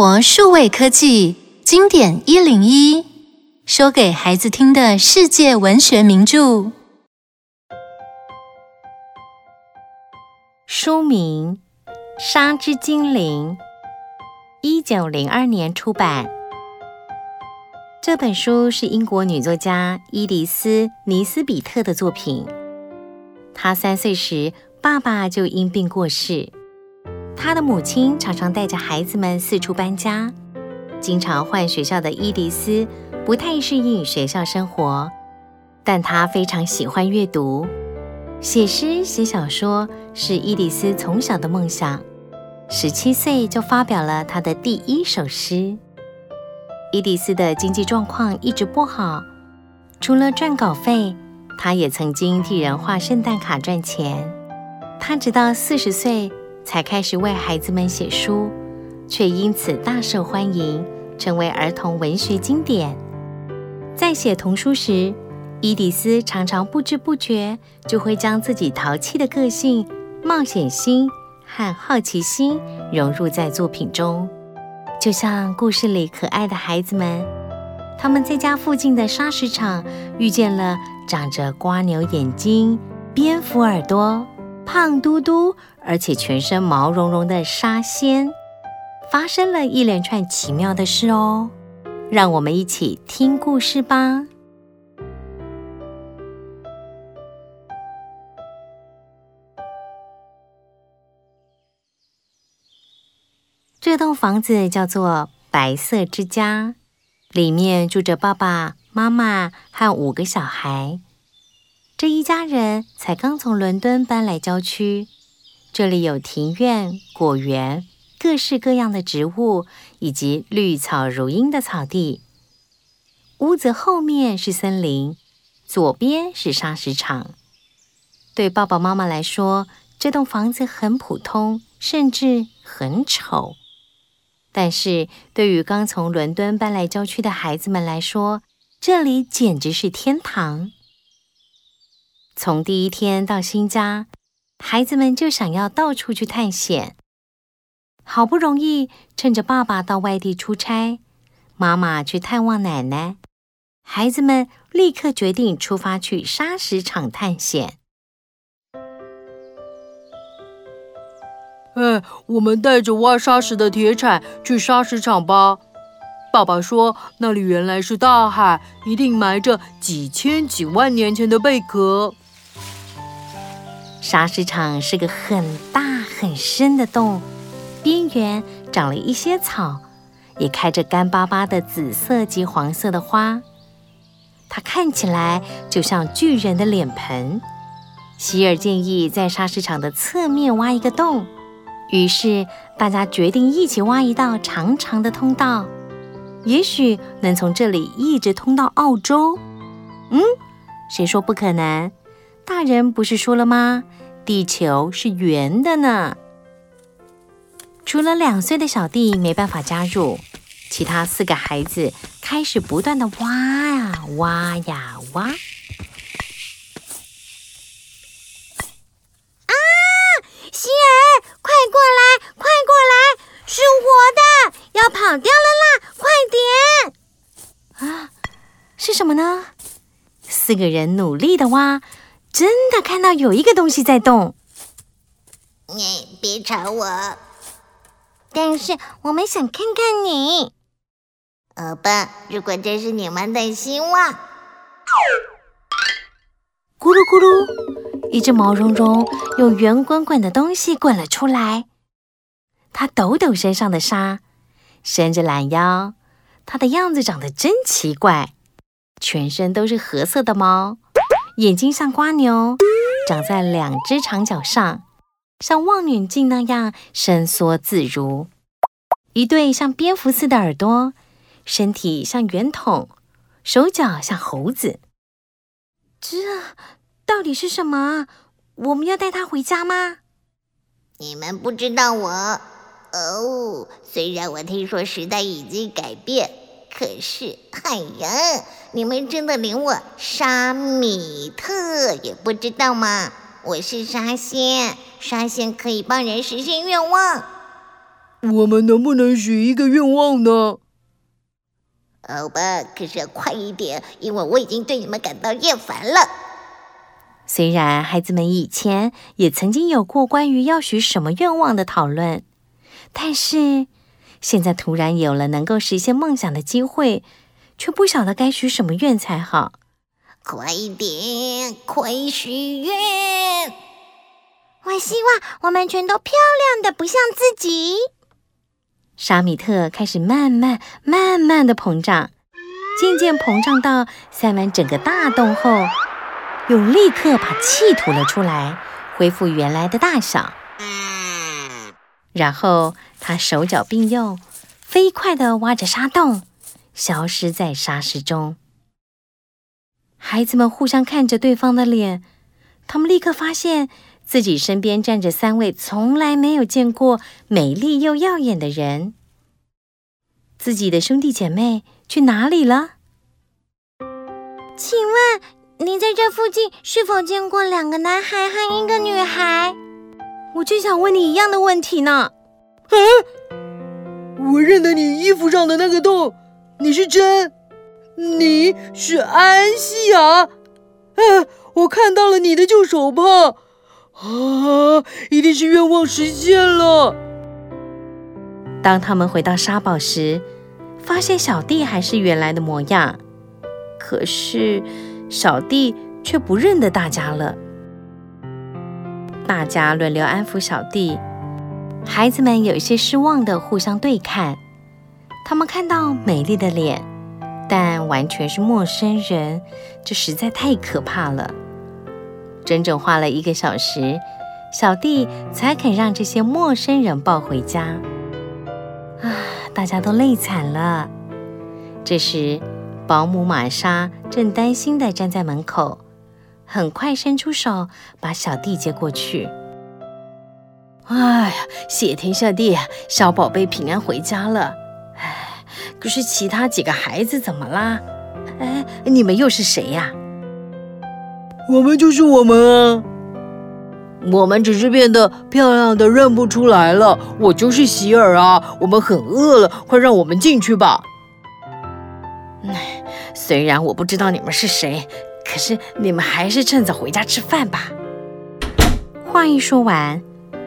活数位科技经典一零一，说给孩子听的世界文学名著。书名《沙之精灵》，一九零二年出版。这本书是英国女作家伊迪丝·尼斯比特的作品。她三岁时，爸爸就因病过世。他的母亲常常带着孩子们四处搬家，经常换学校的伊迪丝不太适应学校生活，但她非常喜欢阅读，写诗写小说是伊迪丝从小的梦想。十七岁就发表了他的第一首诗。伊迪丝的经济状况一直不好，除了赚稿费，她也曾经替人画圣诞卡赚钱。她直到四十岁才开始为孩子们写书，却因此大受欢迎，成为儿童文学经典。在写童书时，伊迪丝常常不知不觉就会将自己淘气的个性、冒险心和好奇心融入在作品中。就像故事里可爱的孩子们，他们在家附近的沙石场遇见了长着瓜牛眼睛、蝙蝠耳朵、胖嘟嘟而且全身毛茸茸的沙仙，发生了一连串奇妙的事哦。让我们一起听故事吧。这栋房子叫做白色之家，里面住着爸爸妈妈和五个小孩。这一家人才刚从伦敦搬来郊区，这里有庭院、果园、各式各样的植物以及绿草如茵的草地。屋子后面是森林，左边是砂石场。对爸爸妈妈来说，这栋房子很普通，甚至很丑。但是对于刚从伦敦搬来郊区的孩子们来说，这里简直是天堂。从第一天到新家，孩子们就想要到处去探险。好不容易趁着爸爸到外地出差，妈妈去探望奶奶，孩子们立刻决定出发去砂石场探险。哎，我们带着挖沙石的铁铲去砂石场吧。爸爸说，那里原来是大海，一定埋着几千几万年前的贝壳。砂石场是个很大很深的洞，边缘长了一些草，也开着干巴巴的紫色及黄色的花。它看起来就像巨人的脸盆。希尔建议在砂石场的侧面挖一个洞。于是大家决定一起挖一道长长的通道，也许能从这里一直通到澳洲。嗯，谁说不可能？大人不是说了吗？地球是圆的呢。除了两岁的小弟没办法加入，其他四个孩子开始不断地挖呀挖呀挖。啊，欣儿，快过来，快过来，是我的，要跑掉了啦！快点！啊，是什么呢？四个人努力的挖，真的看到有一个东西在动。你别吵我，但是我们想看看你。好吧，如果这是你们的希望。咕噜咕噜，一只毛茸茸又圆滚滚的东西滚了出来，它抖抖身上的沙。伸着懒腰，它的样子长得真奇怪，全身都是褐色的毛，眼睛像蜗牛，长在两只长脚上，像望远镜那样伸缩自如，一对像蝙蝠似的耳朵，身体像圆筒，手脚像猴子。这到底是什么？我们要带它回家吗？你们不知道我。哦，虽然我听说时代已经改变，可是，哎呀，你们真的连我沙米特也不知道吗？我是沙仙，沙仙可以帮人实现愿望。我们能不能许一个愿望呢？好吧，可是要快一点，因为我已经对你们感到厌烦了。虽然孩子们以前也曾经有过关于要许什么愿望的讨论，但是现在突然有了能够实现梦想的机会，却不晓得该许什么愿才好。快一点，快许愿！我希望我们全都漂亮的不像自己。沙米特开始慢慢、慢慢的膨胀，渐渐膨胀到塞满整个大洞后，又立刻把气吐了出来，恢复原来的大小。然后他手脚并用，飞快地挖着沙洞，消失在沙石中。孩子们互相看着对方的脸，他们立刻发现。自己身边站着三位从来没有见过美丽又耀眼的人，自己的兄弟姐妹去哪里了？请问您在这附近是否见过两个男孩和一个女孩？我就想问你一样的问题呢。啊！我认得你衣服上的那个洞，你是真？你是安西亚？啊！我看到了你的旧手帕。啊！一定是愿望实现了。当他们回到沙堡时，发现小弟还是原来的模样，可是小弟却不认得大家了。大家轮流安抚小弟，孩子们有一些失望地互相对看。他们看到美丽的脸，但完全是陌生人，这实在太可怕了。整整花了一个小时，小弟才肯让这些陌生人抱回家。啊，大家都累惨了。这时，保姆玛莎正担心地站在门口，很快伸出手把小弟接过去。哎呀，谢天谢地，小宝贝平安回家了。哎，可是其他几个孩子怎么啦？哎，你们又是谁呀？我们就是我们啊！我们只是变得漂亮的认不出来了。我就是喜尔啊！我们很饿了，快让我们进去吧。唉，虽然我不知道你们是谁，可是你们还是趁早回家吃饭吧。话一说完，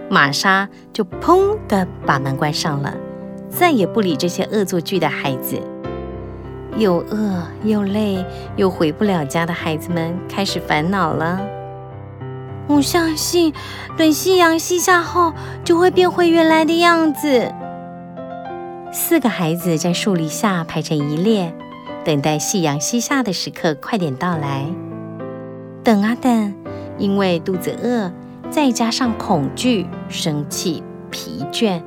玛莎就砰的把门关上了，再也不理这些恶作剧的孩子。又饿又累又回不了家的孩子们开始烦恼了。我相信，等夕阳西下后，就会变回原来的样子。四个孩子在树篱下排成一列，等待夕阳西下的时刻快点到来。等啊等，因为肚子饿，再加上恐惧、生气、疲倦，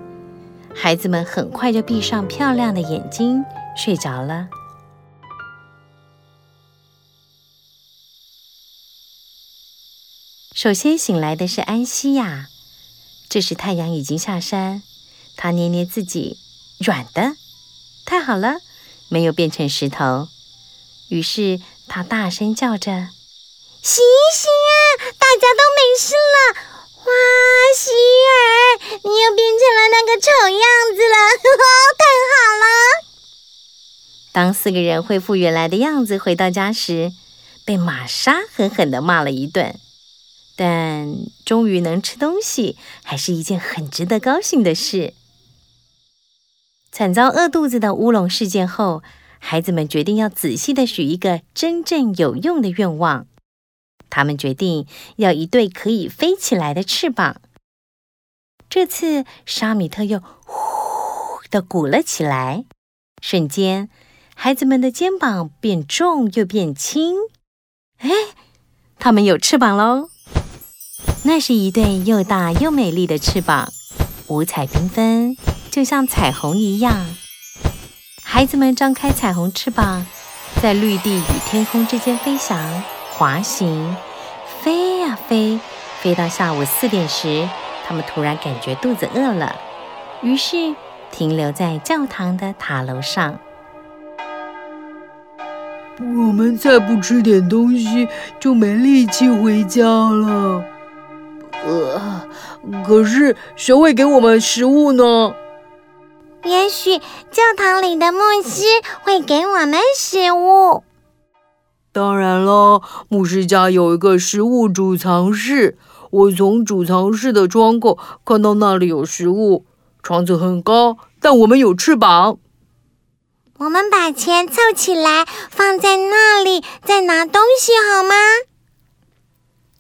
孩子们很快就闭上漂亮的眼睛，睡着了。首先醒来的是安西亚，这时太阳已经下山。她捏捏自己，软的，太好了，没有变成石头。于是他大声叫着：“醒醒啊，大家都没事了！哇，希尔，你又变成了那个丑样子了，太好了！”当四个人恢复原来的样子，回到家时，被玛莎狠狠的骂了一顿。但终于能吃东西，还是一件很值得高兴的事。惨遭饿肚子的乌龙事件后，孩子们决定要仔细地许一个真正有用的愿望。他们决定要一对可以飞起来的翅膀。这次沙米特又呼的鼓了起来，瞬间，孩子们的肩膀变重又变轻。哎，他们有翅膀喽！那是一对又大又美丽的翅膀，五彩缤纷，就像彩虹一样。孩子们张开彩虹翅膀，在绿地与天空之间飞翔、滑行，飞呀飞，飞到下午四点时，他们突然感觉肚子饿了，于是停留在教堂的塔楼上。我们再不吃点东西，就没力气回家了。呃，可是谁会给我们食物呢？也许教堂里的牧师会给我们食物。当然了，牧师家有一个食物储藏室。我从储藏室的窗口看到那里有食物。窗子很高，但我们有翅膀。我们把钱凑起来，放在那里，再拿东西好吗？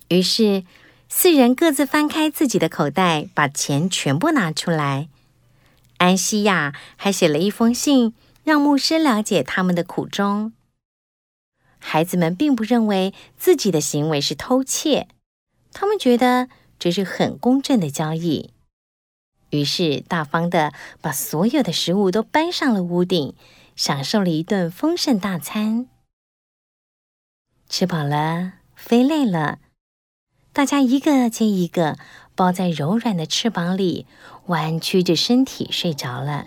于是，四人各自翻开自己的口袋，把钱全部拿出来。安西亚还写了一封信，让牧师了解他们的苦衷。孩子们并不认为自己的行为是偷窃，他们觉得这是很公正的交易，于是大方地把所有的食物都搬上了屋顶，享受了一顿丰盛大餐。吃饱了，飞累了，大家一个接一个包在柔软的翅膀里，弯曲着身体睡着了。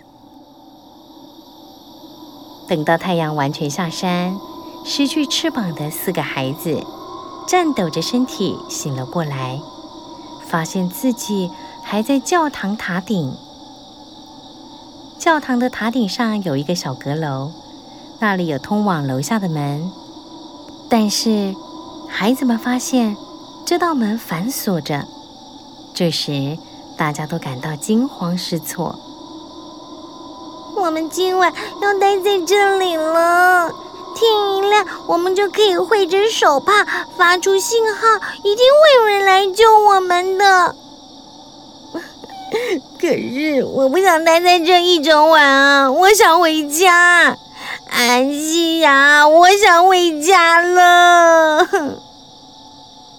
等到太阳完全下山。失去翅膀的四个孩子颤抖着身体醒了过来，发现自己还在教堂塔顶。教堂的塔顶上有一个小阁楼，那里有通往楼下的门。但是孩子们发现这道门反锁着。这时大家都感到惊慌失措。我们今晚要待在这里了。天一亮，我们就可以挥着手帕发出信号，一定会有人来救我们的。可是我不想待在这一整晚啊，我想回家。安西亚，我想回家了。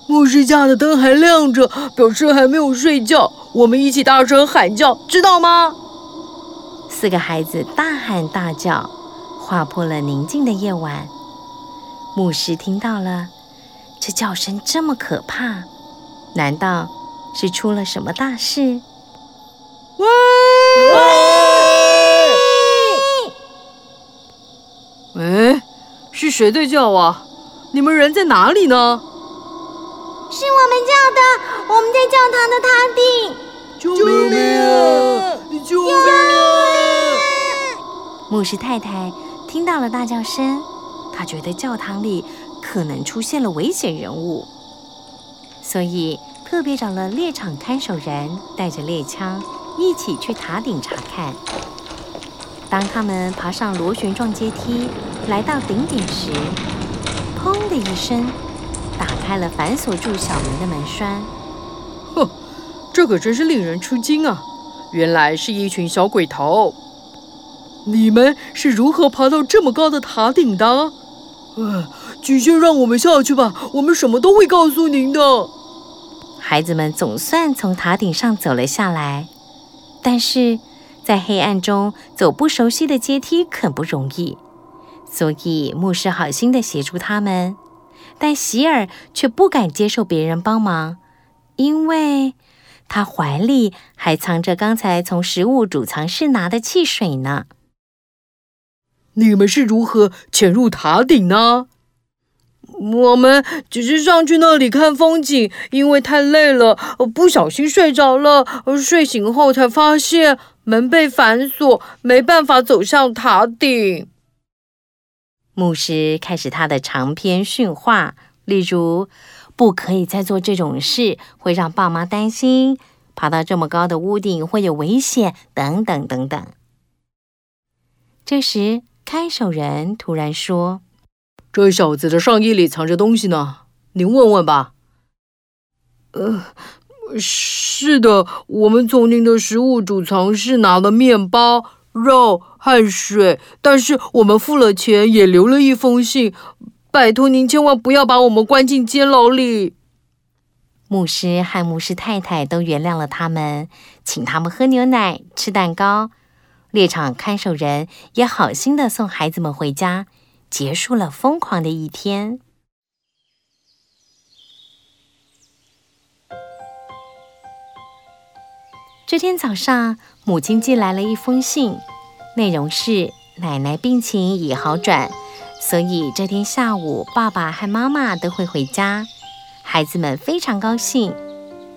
牧师家的灯还亮着，表示还没有睡觉。我们一起大声喊叫，知道吗？四个孩子大喊大叫。划破了宁静的夜晚，牧师听到了，这叫声这么可怕，难道是出了什么大事？喂！喂！是谁在叫啊？你们人在哪里呢？是我们叫的，我们在教堂的塔顶。救命啊！救命啊！牧师太太。听到了大叫声，她觉得教堂里可能出现了危险人物，所以特别找了猎场看守人，带着猎枪一起去塔顶查看。当他们爬上螺旋状阶梯，来到顶点时，砰的一声，开了反锁住小门的门栓。哼，这可真是令人吃惊啊！原来是一群小鬼头。你们是如何爬到这么高的塔顶的？呃，请先让我们下去吧，我们什么都会告诉您的。孩子们总算从塔顶上走了下来，但是在黑暗中走不熟悉的阶梯可不容易，所以牧师好心的协助他们，但喜尔却不敢接受别人帮忙，因为他怀里还藏着刚才从食物储藏室拿的汽水呢。你们是如何潜入塔顶呢？我们只是上去那里看风景，因为太累了，不小心睡着了。睡醒后才发现门被反锁，没办法走向塔顶。牧师开始他的长篇训话，例如不可以再做这种事，会让爸妈担心；爬到这么高的屋顶会有危险，等等等等。这时。看守人突然说：“这小子的上衣里藏着东西呢，您问问吧。”“呃，是的，我们从您的食物储藏室拿了面包、肉和水，但是我们付了钱，也留了一封信。拜托您千万不要把我们关进监牢里。”牧师和牧师太太都原谅了他们，请他们喝牛奶、吃蛋糕。猎场看守人也好心的送孩子们回家，结束了疯狂的一天。这天早上，母亲寄来了一封信，内容是奶奶病情已好转，所以这天下午爸爸和妈妈都会回家。孩子们非常高兴，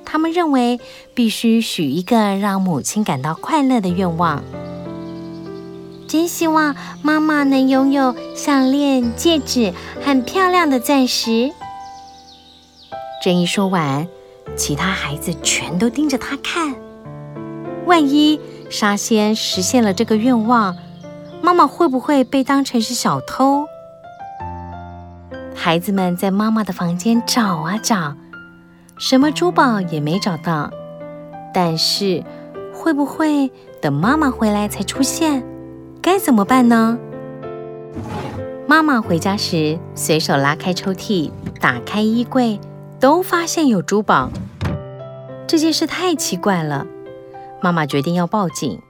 他们认为必须许一个让母亲感到快乐的愿望。真希望妈妈能拥有项链、戒指和漂亮的钻石。这一说完，其他孩子全都盯着他看。万一沙仙实现了这个愿望，妈妈会不会被当成是小偷？孩子们在妈妈的房间找啊找，什么珠宝也没找到。但是，会不会等妈妈回来才出现？该怎么办呢？妈妈回家时，随手拉开抽屉，打开衣柜，都发现有珠宝。这件事太奇怪了，妈妈决定要报警。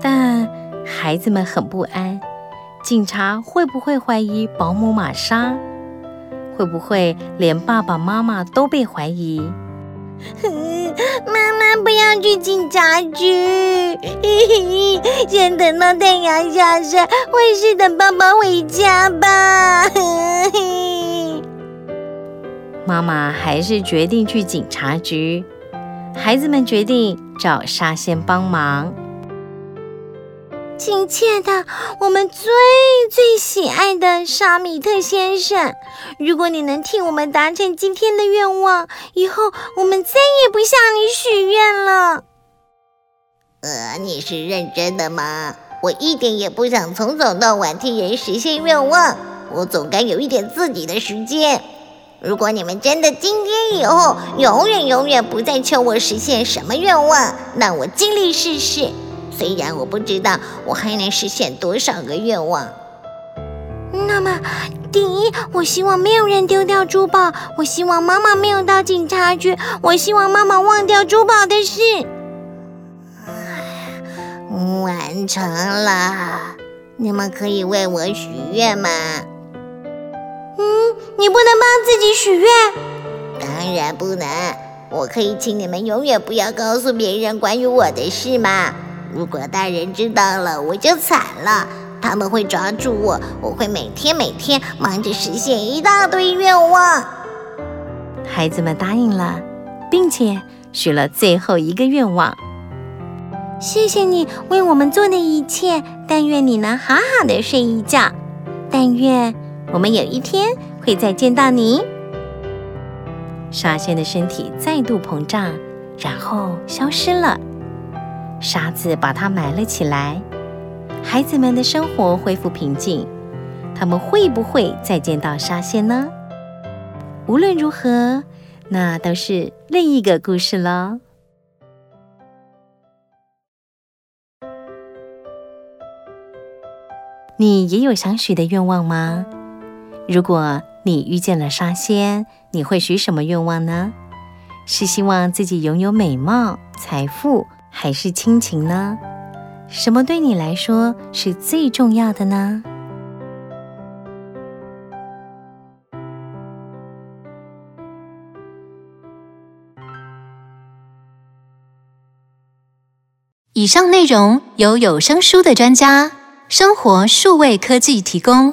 但孩子们很不安，警察会不会怀疑保姆玛莎？会不会连爸爸妈妈都被怀疑？妈妈不要去警察局，先等到太阳下山，或是等爸爸回家吧。妈妈还是决定去警察局，孩子们决定找沙仙帮忙。亲切的，我们最最喜爱的沙米特先生，如果你能替我们达成今天的愿望，以后我们再也不向你许愿了。呃，你是认真的吗？我一点也不想从早到晚替人实现愿望，我总该有一点自己的时间。如果你们真的今天以后永远永远不再求我实现什么愿望，那我尽力试试。虽然我不知道我还能实现多少个愿望，那么第一，我希望没有人丢掉珠宝；我希望妈妈没有到警察局；我希望妈妈忘掉珠宝的事。完成了，你们可以为我许愿吗？嗯，你不能帮自己许愿？当然不能。我可以请你们永远不要告诉别人关于我的事吗？如果大人知道了，我就惨了。他们会抓住我，我会每天每天忙着实现一大堆愿望。孩子们答应了，并且许了最后一个愿望。谢谢你为我们做的一切，但愿你能好好的睡一觉。但愿我们有一天会再见到你。沙仙的身体再度膨胀，然后消失了。沙子把它埋了起来，孩子们的生活恢复平静。他们会不会再见到沙仙呢？无论如何，那都是另一个故事了。你也有想许的愿望吗？如果你遇见了沙仙，你会许什么愿望呢？是希望自己拥有美貌、财富，还是亲情呢？什么对你来说是最重要的呢？以上内容由有声书的专家生活数位科技提供。